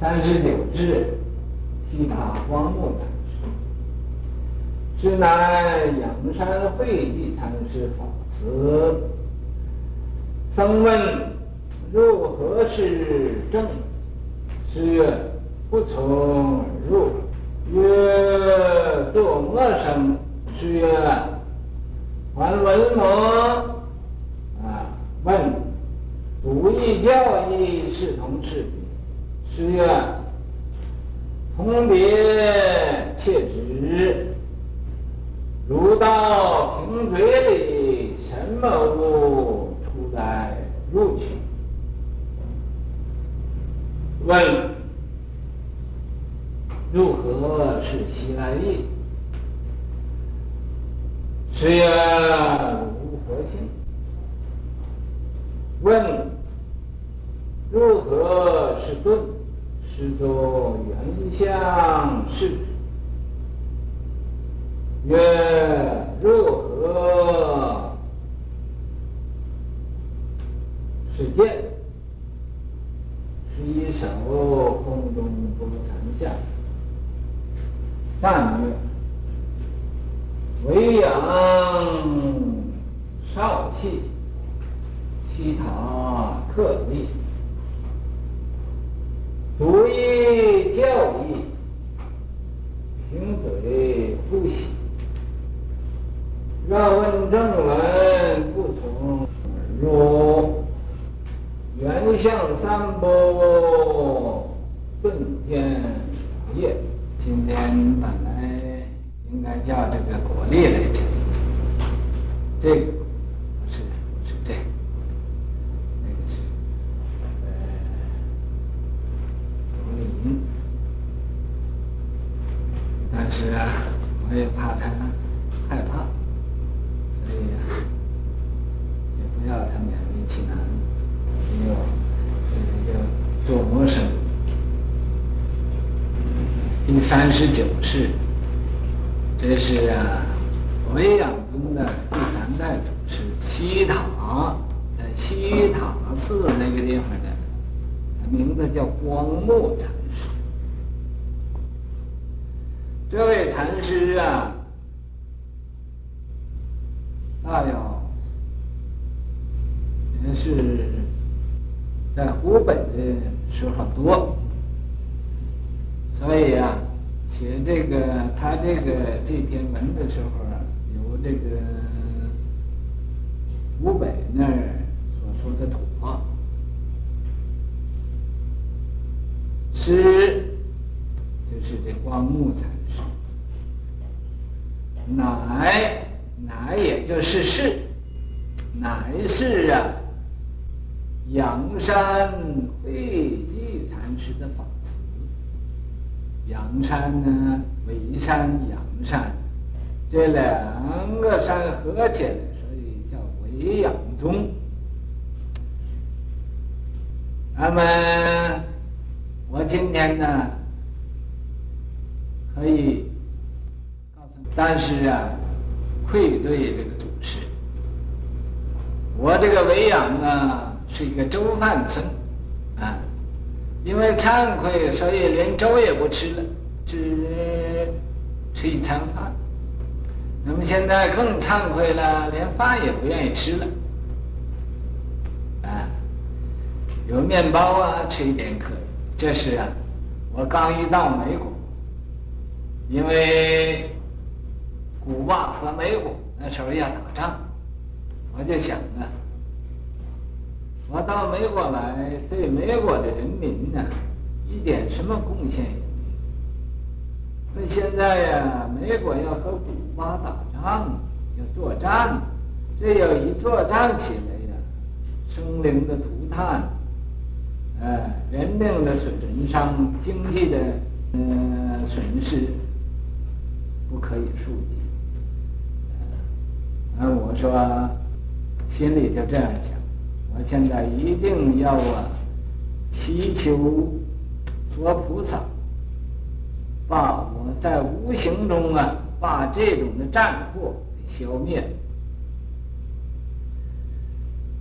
三十九志，西塔光目禅师，是乃阳山慧寂禅师法师。僧问入何是正？师曰：不从而入。曰：作陌生？师曰：还闻么？啊，问不义教义是同是别？师曰：同别切止。如到瓶嘴里，什么物出来入去？问如何是其来意？师曰：如何性？问如何是顿？师作原相是。曰：若何是见？是一手空中拨禅相。赞曰：唯养少气，西塔特立，独一教义，瓶嘴呼吸。若问正文，不从而入。原相三不顿天业。今天本来应该叫这个果粒来讲一讲，这个不是不是这个，那个是呃罗林。但是啊，我也怕他害怕。所以呀，也不要他勉为其难，就这个就做魔生。第三十九世，这是啊，维养宗的第三代祖师西塔，在西塔寺那个地方的，他名字叫光目禅师。这位禅师啊。大要也是在湖北的时候多，所以啊，写这个他这个这篇文的时候啊，有这个湖北那儿所说的土话，师就是这光目禅师，乃。乃也就是是，乃是啊，阳山会寂禅师的法子。阳山呢，维山、阳山，这两个山合起来，所以叫维阳宗。那么我今天呢，可以告诉，但是啊。愧对这个祖师，我这个维养啊是一个粥饭僧，因为惭愧，所以连粥也不吃了，只吃一餐饭。那么现在更惭愧了，连饭也不愿意吃了，啊，有面包啊吃一点可以。这是啊，我刚一到美国，因为。古巴和美国那时候要打仗，我就想啊，我到美国来，对美国的人民呢，一点什么贡献也没有。那现在呀，美国要和古巴打仗，要作战，这要一作战起来呀，生灵的涂炭，呃，人命的损伤，经济的呃损失，不可以数计。啊，我说，心里就这样想，我现在一定要啊，祈求佛菩萨，把我在无形中啊，把这种的战祸给消灭。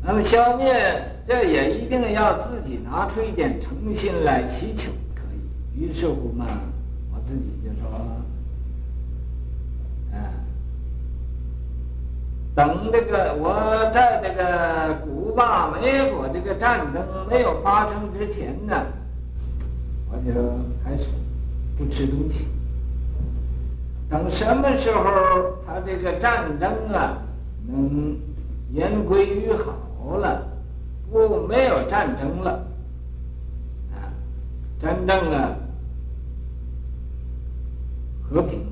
那么消灭，这也一定要自己拿出一点诚心来祈求，可以于是乎嘛，我自己就说，啊，等这个我在这个古巴美国这个战争没有发生之前呢，我就开始不吃东西。等什么时候他这个战争啊能言归于好了，不没有战争了，啊，真正的和平，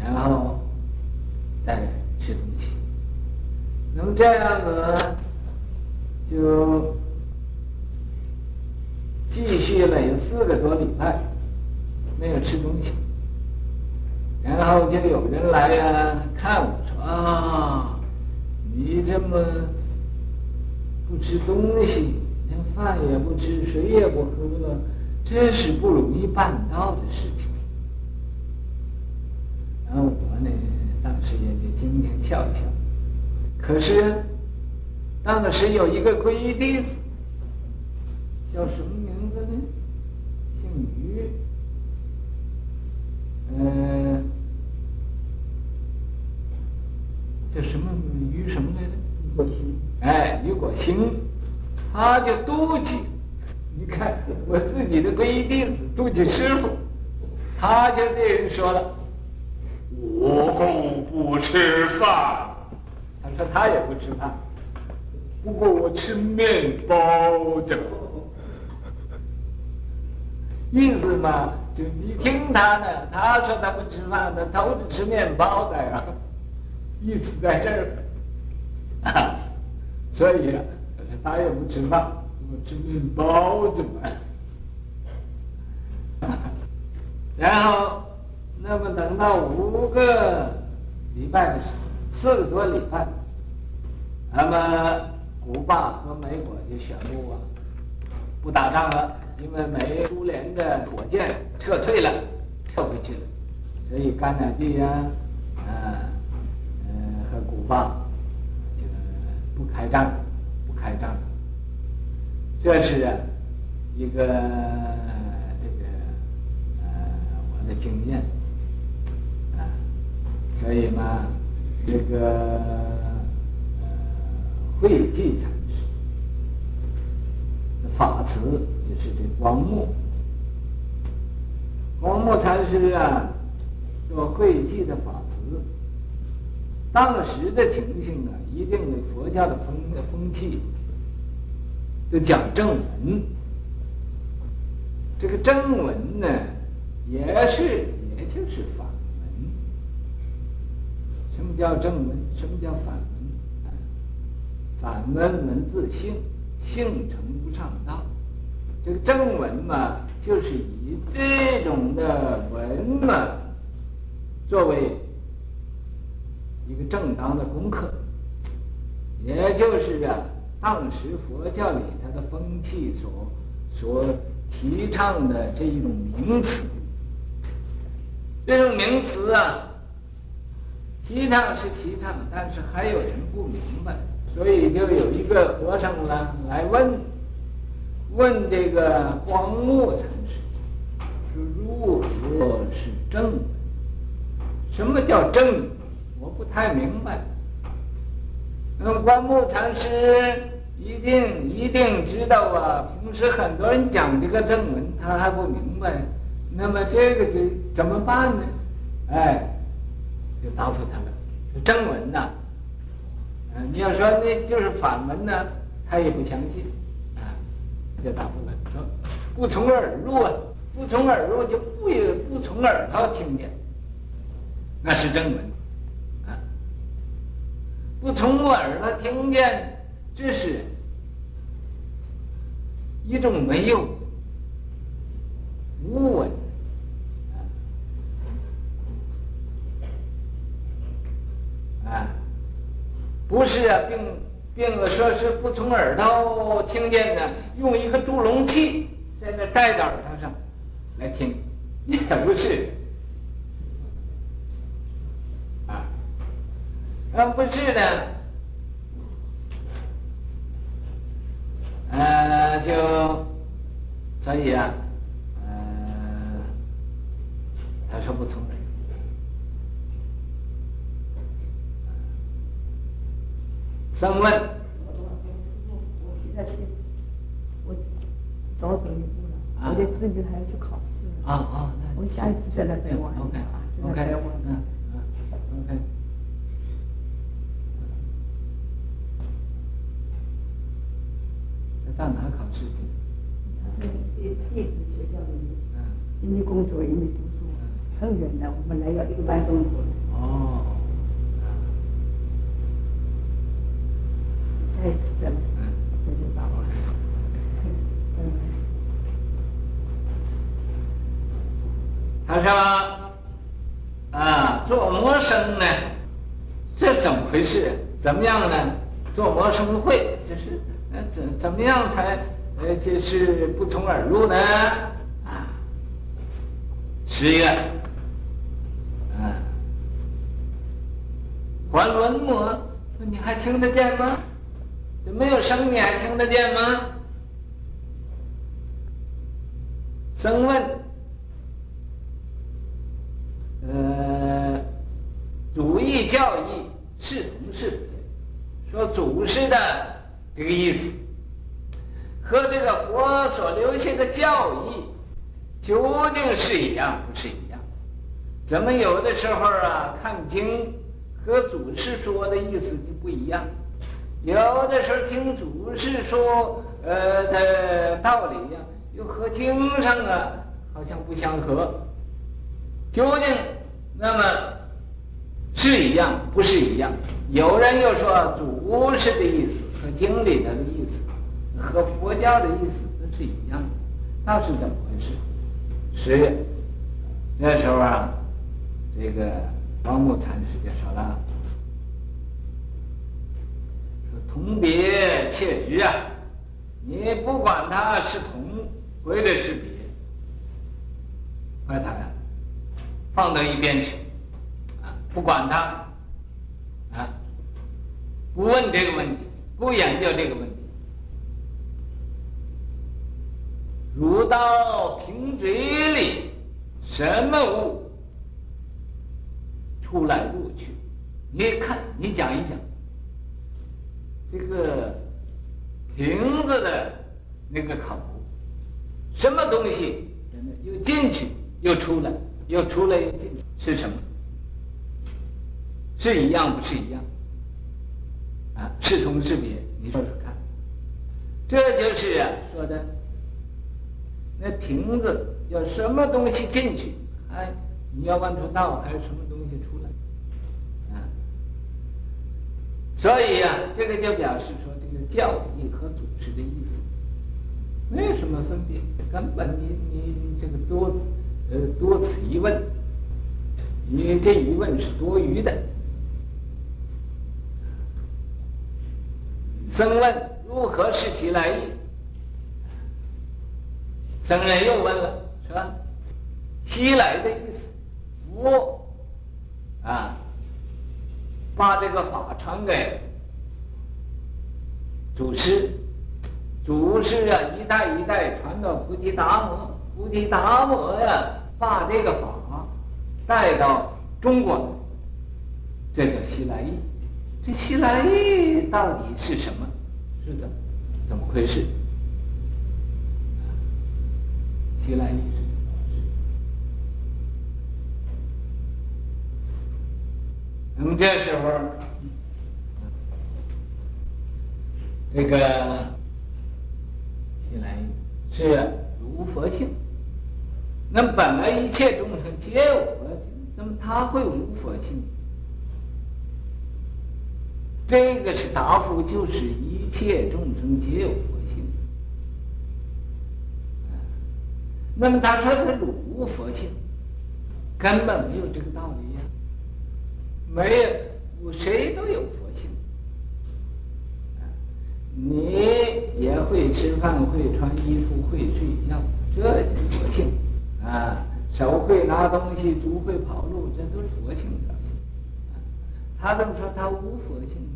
然后再吃东西。那么这样子就继续了有四个多礼拜，没有吃东西。然后就有人来呀、啊，看我说啊，你这么不吃东西，连饭也不吃，水也不喝，这是不容易办到的事情。然后我呢，当时也就听听笑笑。可是当时有一个皈依弟子，叫什么名字呢？姓于，嗯、呃。叫什么于什么来着？于果兴。哎，于果兴，他就妒忌。你看我自己的皈依弟子妒忌师傅，他就对人说了：“我不吃饭。”他说他也不吃饭，不过我吃面包的。意思嘛，就你听他的，他说他不吃饭的，他都是吃面包的呀。意思在这儿，啊，所以啊，他也不吃饭，我吃面包子嘛。然后，那么等到五个礼拜的时候，四个多礼拜，那么古巴和美国就宣布啊，不打仗了，因为美苏联的火箭撤退了，撤回去了，所以甘乃迪呀，啊。古巴这个不开战，不开战，这是一个这个呃我的经验，所以嘛，这个呃慧寂禅师法词就是这光目，光目禅师啊，做慧寂的法词。当时的情形呢，一定的佛教的风的风气，就讲正文。这个正文呢，也是也就是法。什么叫正文？什么叫反文？反文文字性，性成不上道。这个正文嘛，就是以这种的文嘛，作为。一个正当的功课，也就是啊，当时佛教里它的风气所所提倡的这一种名词，这种名词啊，提倡是提倡，但是还有人不明白，所以就有一个和尚呢来问，问这个光目禅师，是如何是正？什么叫正？我不太明白。那么光目禅师一定一定知道啊。平时很多人讲这个正文，他还不明白。那么这个就怎么办呢？哎，就答复他了。正文呐，嗯，你要说那就是反文呢，他也不相信。啊，就答复了，说不从耳入啊，不从耳入就不不从耳朵听见，那是正文。不从耳朵听见，这是一种没有无闻啊，不是啊，并并不说是不从耳朵听见的，用一个助聋器在那戴到耳朵上来听，也不是。啊，不是的，呃，就所以啊，呃，他说不从耳。僧问：我早走一步了，我得自己还要去考试。啊啊，我下一次再来再问。OK OK，嗯嗯 OK。到哪考试去？电电子学校里面，一面工作一面读书，很远的，我们来要一个半钟头。哦。下一次再来，再见吧。嗯。他说：“啊，做魔生呢，这怎么回事？怎么样呢？做魔生会就是。”那怎怎么样才呃就是不从耳入呢？啊，十月，啊，还轮魔，你还听得见吗？这没有声，你还听得见吗？声问，祖义教义是同是，说祖师的。这个意思和这个佛所留下的教义究竟是一样不是一样？怎么有的时候啊看经和祖师说的意思就不一样？有的时候听祖师说呃的道理呀，又和经上啊好像不相合。究竟那么是一样不是一样？有人又说祖师的意思。和经里头的意思，和佛教的意思都是一样的，那是怎么回事？十月那时候啊，这个王木禅师就说了：“说同别切执啊，你不管他是同，或者是别，把他放到一边去，不管他，啊，不问这个问题。”不研究这个问题，如到瓶嘴里，什么物出来入去？你看，你讲一讲，这个瓶子的那个口，什么东西又进去又出来，又出来又进去，是什么？是一样不是一样？啊，是同是别？你说说看，这就是啊说的，那瓶子有什么东西进去？哎，你要问出道还是什么东西出来？啊，所以呀、啊，这个就表示说，这个教义和组织的意思没有什么分别，根本你你这个多呃多此一问，你这疑问是多余的。僧问如何是其来意？僧人又问了，是吧？西来的意思，佛啊，把这个法传给祖师，祖师啊一代一代传到菩提达摩，菩提达摩呀把这个法带到中国，这叫西来意。这西来意到底是什么？是怎么怎么回事？西来意是怎么回事？那么这时候，这个西来意是如佛性。那么本来一切众生皆有佛性，怎么他会无佛性？这个是答复，就是一切众生皆有佛性。那么他说他汝无佛性，根本没有这个道理呀。没有，谁都有佛性。你也会吃饭，会穿衣服，会睡觉，这就是佛性。啊，手会拿东西，足会跑路，这都是佛性的。他这么说，他无佛性。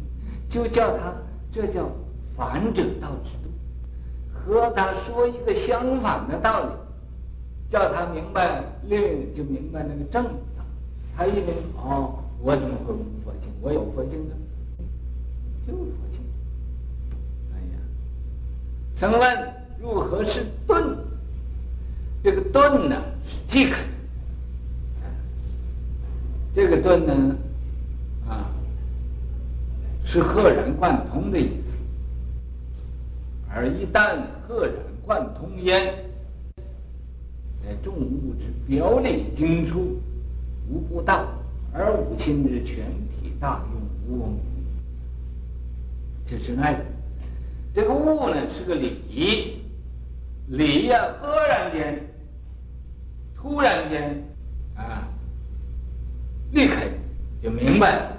就叫他，这叫反者道之度，和他说一个相反的道理，叫他明白另就明白那个正道。他一明哦，我怎么会无佛性？我有佛性呢，就佛性。哎呀，僧问如何是顿？这个顿呢是即可。这个顿呢，啊，是赫然贯通的意思。而一旦赫然贯通焉，在众物之表里经出，无不大，而五心之全体大用无我。这是爱。这个物呢是个理，理呀，赫然间，突然间，啊，立刻就明白了。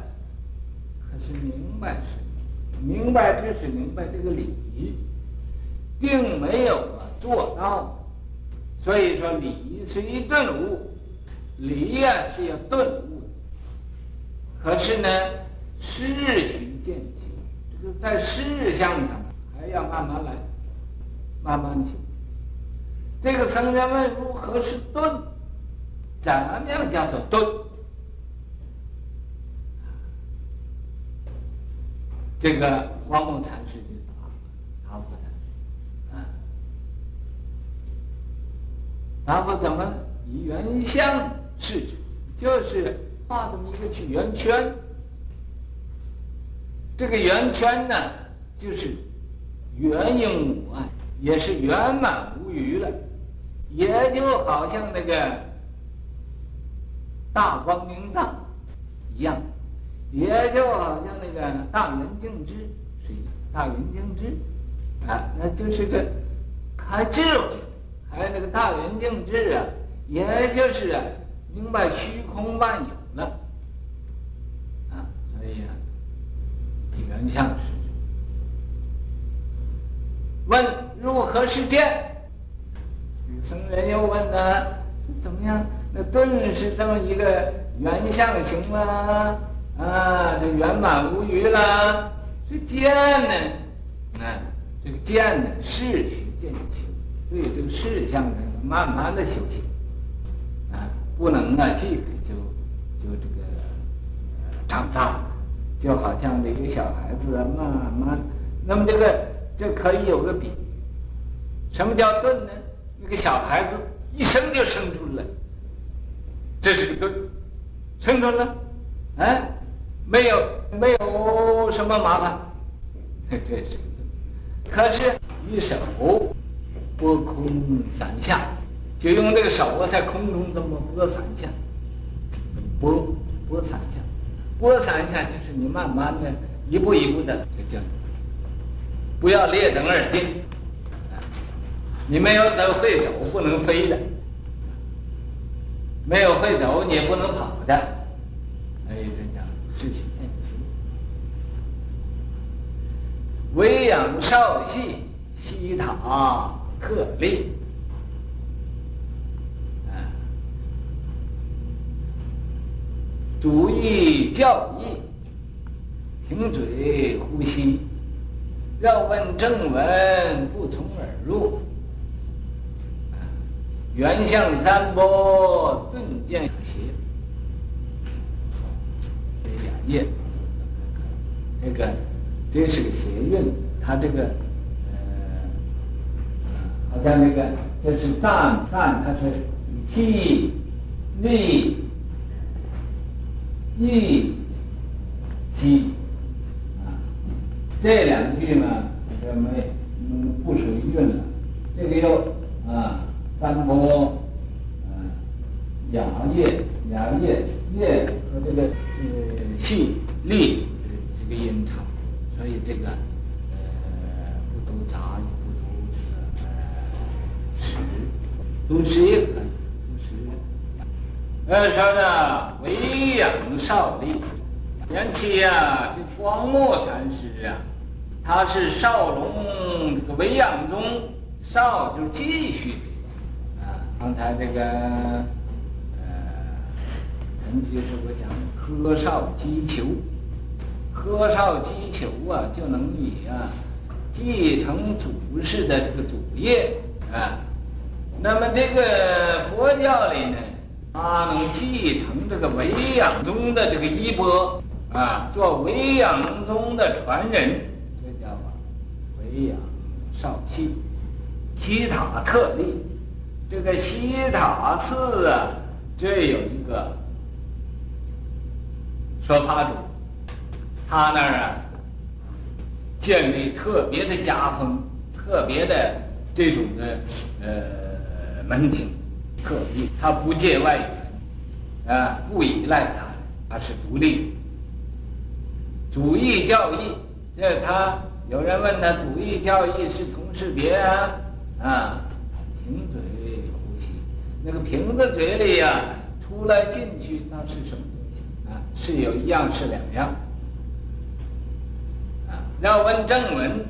明白是明白，这是明白这个礼仪。并没有做到，所以说礼仪是一顿悟，礼呀是要顿悟的。可是呢，事行渐求，这个在事相上还要慢慢来，慢慢去。这个僧人问如何是顿？怎么样叫做顿？这个王某禅师就答答复他。然后怎么以圆相视之？就是画这么一个圆圈。这个圆圈呢，就是圆盈无碍，也是圆满无余了，也就好像那个大光明藏一样，也就好像那个大圆镜智是一，大圆镜智啊，那就是个开智慧。还有那个大圆镜智啊，也就是啊，明白虚空万有了啊，所以啊，圆相是问如何是见？僧人又问呢，怎么样？那顿是这么一个圆相行了啊，这圆满无余了，是见呢？啊，这个见呢，是须渐求。对这个事项呢，慢慢的修行，啊，不能啊，即刻就就这个长大，就好像这个小孩子啊，慢慢，那么这个这可以有个比，什么叫顿呢？那个小孩子一生就生出来，这是个顿，生出来了，啊，没有没有什么麻烦，这是，可是一手。拨空三下，就用这个手啊，在空中这么拨三下，拨拨三下，拨三下就是你慢慢的一步一步的就这样，不要劣等而进，你没有走会走不能飞的，没有会走你也不能跑的，所以这叫事情渐求。为养少细，悉塔。特例，主意教义，停嘴呼吸，要问正文不从耳入，啊，圆相三波顿见邪，叶，这个这是个谐韵，它这个。呃好像那个，这是赞赞，它是气、力、意、息啊。这两句呢，这没嗯不属于韵了。这个又啊，三波啊，雅业雅业业和这个呃气力这个音长，所以这个。读诗也可以，读诗。呃，说的为养少力，缘起呀，这光目禅师啊，他是少龙这个为养中少，就是继续啊。刚才这个，人家是我讲喝少击球，喝少击球啊，就能以啊继承祖师的这个祖业啊。那么这个佛教里呢，他能继承这个维养宗的这个衣钵啊，做维养宗的传人，这叫啊维养少气，西塔特立。这个西塔寺啊，这有一个说法主，他那儿啊建立特别的家风，特别的这种的呃门庭，特别，他不借外援，啊，不依赖他，他是独立。主义教义，这他有人问他，主义教义是同是别啊？啊，凭嘴。那个瓶子嘴里呀、出来进去，那是什么？是有一样是两样啊？要问正文，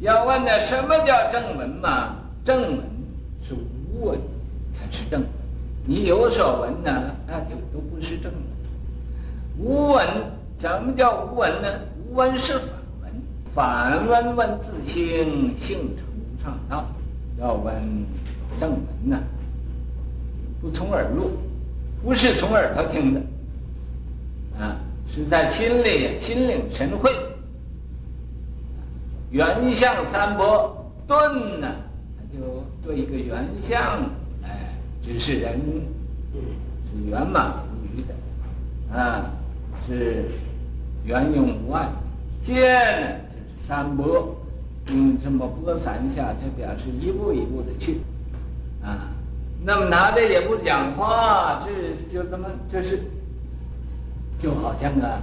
要问的什么叫正文嘛？正文是无文才是正文，你有所闻呢，那就都不是正文。无文，什么叫无文呢？无文是反文，反文问自清，性成无上道。要问正文呢？不从耳入，不是从耳朵听的，啊，是在心里心领神会。圆相三波顿呢，他就做一个圆相，哎，只是人，是圆满无余的，啊，是圆永无碍。见呢就是三波，用这么播三下，这表示一步一步的去，啊。那么拿着也不讲话，这就这么就是，就好像啊，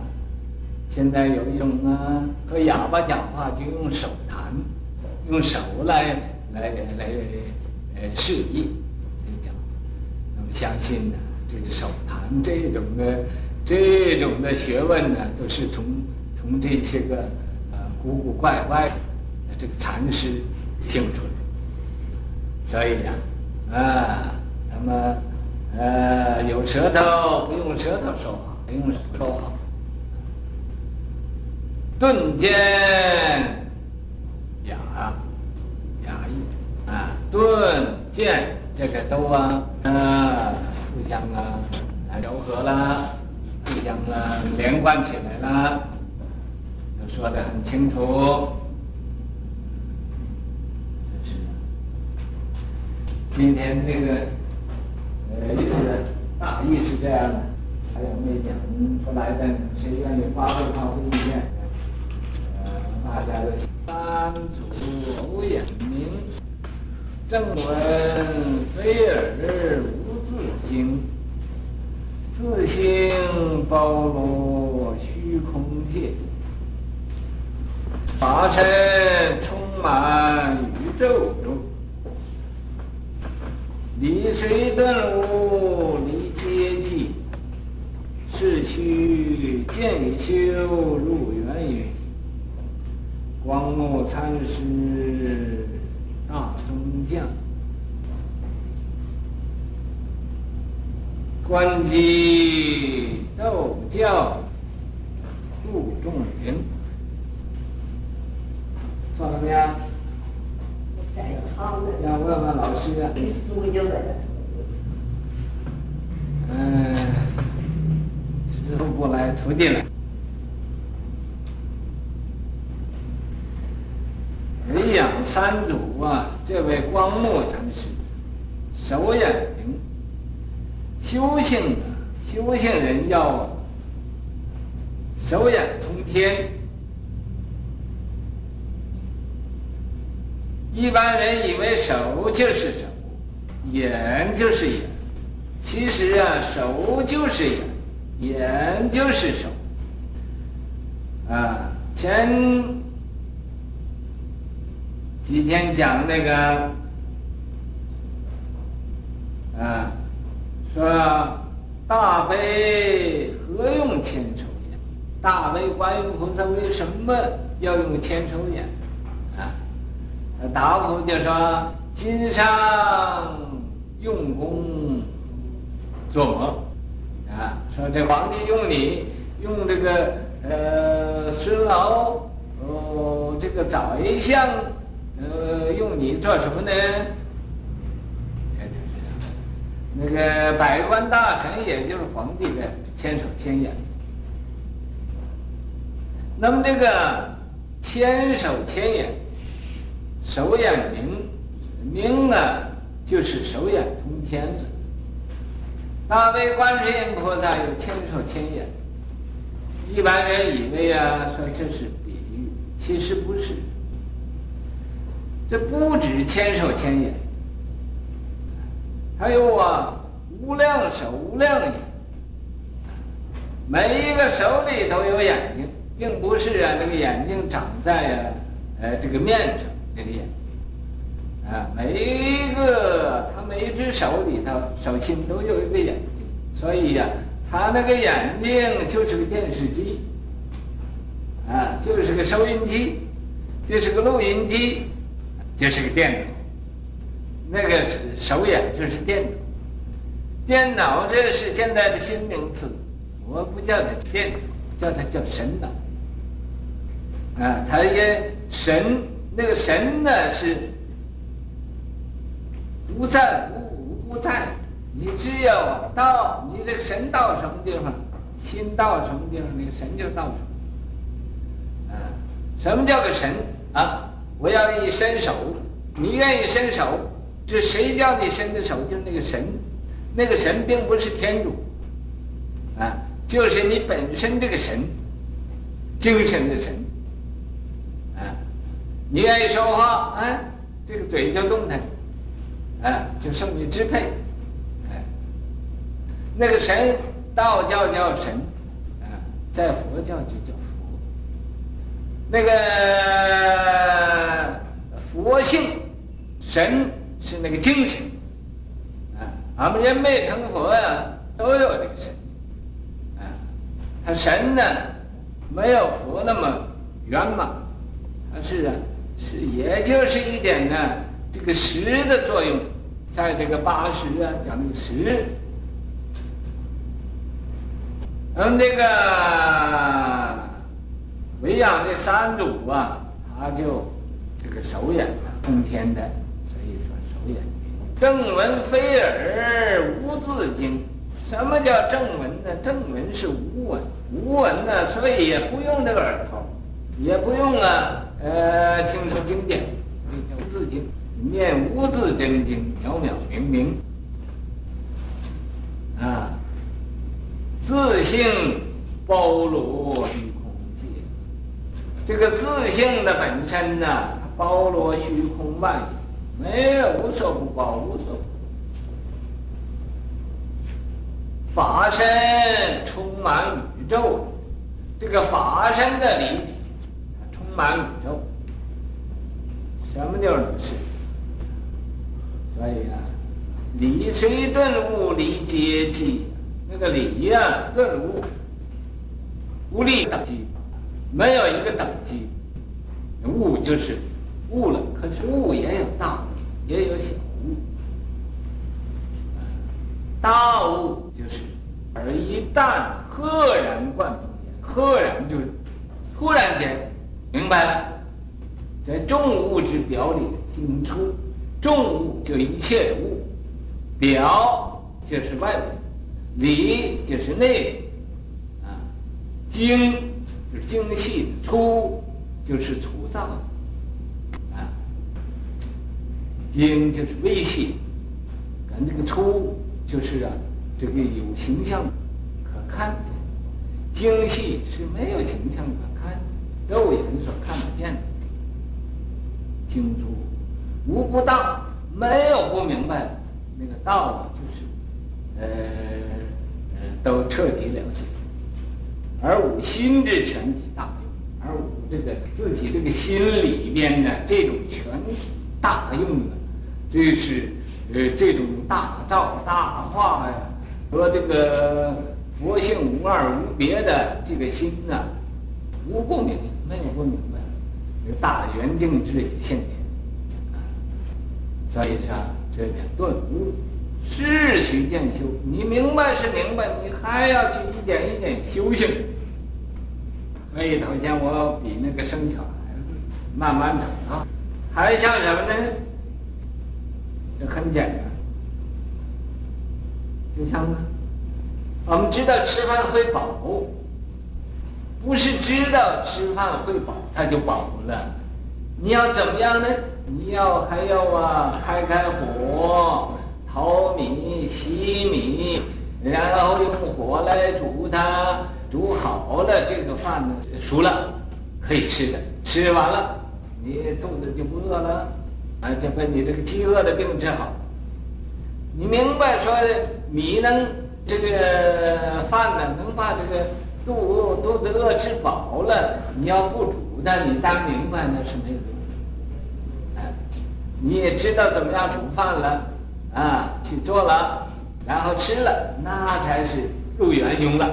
现在有一种啊，和哑巴讲话就用手弹，用手来来来呃示意，就讲。那么相信呢，这个手弹这种的这种的学问呢，都是从从这些个呃古古怪怪的这个禅师修出来，所以呀。啊，那么，呃，有舌头不用舌头说话，不用说。顿见雅，雅意啊，顿见这个都啊，啊，互相啊，柔和了，互相啊，连贯起来了，都说得很清楚。今天这个呃意思大意是这样的，还有没讲出来的？谁愿意发挥发挥意见？呃，大家都三祖偶眼明，正文非尔无自经，自性包罗虚空界，法身充满宇宙中。离水顿悟离阶际，是趋渐修入圆允。光目参师大中将，观机斗教度众人。说了没有？要问问老师啊。嗯，师傅不来，徒弟来。人养三祖啊，这位光目禅师，手眼明，修行的修行人要手眼通天。一般人以为手就是手，眼就是眼，其实啊，手就是眼，眼就是手。啊，前几天讲那个，啊，说大悲何用千手眼？大悲观音菩萨为什么要用千手眼？啊答复就说：经上用功作魔啊，说这皇帝用你用这个呃孙敖哦这个宰相呃用你做什么呢？那个百官大臣，也就是皇帝的千手千眼。那么这个千手千眼，手眼明，明呢就是手眼通天了。大悲观世音菩萨有千手千眼，一般人以为啊，说这是比喻，其实不是。这不止千手千眼，还有啊，无量手无量眼，每一个手里都有眼睛。并不是啊，那个眼睛长在啊，呃，这个面上这个眼睛，啊，每一个他每一只手里头手心都有一个眼睛，所以呀、他那个眼睛就是个电视机，啊，就是个收音机，就是个录音机，就是个电脑，那个手眼就是电脑，电脑这是现在的新名词，我不叫它电脑，叫它叫神脑。啊，它也神，那个神呢是无在无无不在，你只有到你这个神到什么地方，心到什么地方，那个神就到什么。啊，什么叫个神啊？我要一伸手，你愿意伸手，这谁叫你伸的手？就是那个神，那个神并不是天主，啊，就是你本身这个神，精神的神。啊你愿意说话，哎，这个嘴就动弹，哎，就受你支配，哎，那个神，道教叫神，啊，在佛教就叫佛。那个佛性，神是那个精神，啊，俺们人没成佛呀，都有这个神，啊，他神呢，没有佛那么圆满，他是啊。是，也就是一点呢，这个十的作用，在这个八十啊，讲那个识。那么这个维养这三祖啊，他就这个手眼啊通天的，所以说手眼正文非耳无自经。什么叫正文呢？正文是无闻，无闻呢，所以也不用这个耳朵，也不用啊。呃，听说经典，那叫字经，念无字真经，渺渺明明，啊，自性包罗虚空界。这个自性的本身呢，它包罗虚空万有，没有无所不包，无所。法身充满宇宙，这个法身的离体充。满宇宙，什么叫如是？所以啊，理随顿悟离阶级，那个理呀，顿悟，无力等级，没有一个等级。悟就是悟了，可是悟也有大，也有小悟。大悟就是，而一旦赫然贯通，赫然就是突然间。明白了，在众物之表里经出，重物就一切的物，表就是外物，里就是内，啊，精就是精细的，粗就是粗糙，啊，精就是微细，跟这个粗就是啊，这个有形象可看见，精细是没有形象可。肉眼所看不见的，精粗无不当，没有不明白的。那个道啊，就是，呃，都彻底了解。而我心之全体大用，而我这个自己这个心里边的这种全体大用的，这是呃这种大造大化呀，和这个佛性无二无别的这个心呐，无不明。没有不明白，这大圆净智也现前，所以说这叫顿悟，是须渐修。你明白是明白，你还要去一点一点修行。所以头先我比那个生小孩子慢慢长大，还像什么呢？这很简单，就像呢，我们知道吃饭会饱，不是知道吃饭会饱他就饱了，你要怎么样呢？你要还要啊，开开火，淘米、洗米，然后用火来煮它，煮好了这个饭呢熟了，可以吃的，吃完了你肚子就不饿了，啊，就把你这个饥饿的病治好。你明白说的米能这个饭呢，能把这个肚肚子饿吃饱了，你要不煮它，你当明白那是没有用。你也知道怎么样煮饭了，啊，去做了，然后吃了，那才是入圆融了，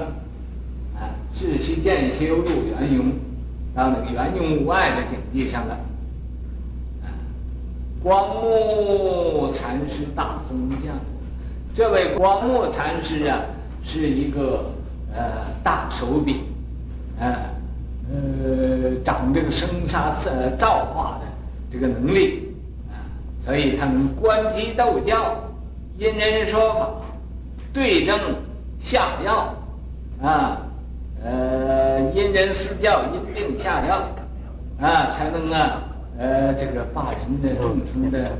啊，志须见修入圆融，到那个圆融无碍的境地上了。啊，光目禅师大宗匠，这位光目禅师啊，是一个呃大手笔，呃，呃，掌这个生杀呃造化的这个能力。所以他能观机逗教，因人说法，对症下药，啊，呃，因人施教，因病下药，啊，才能啊，呃，这个把人的众生的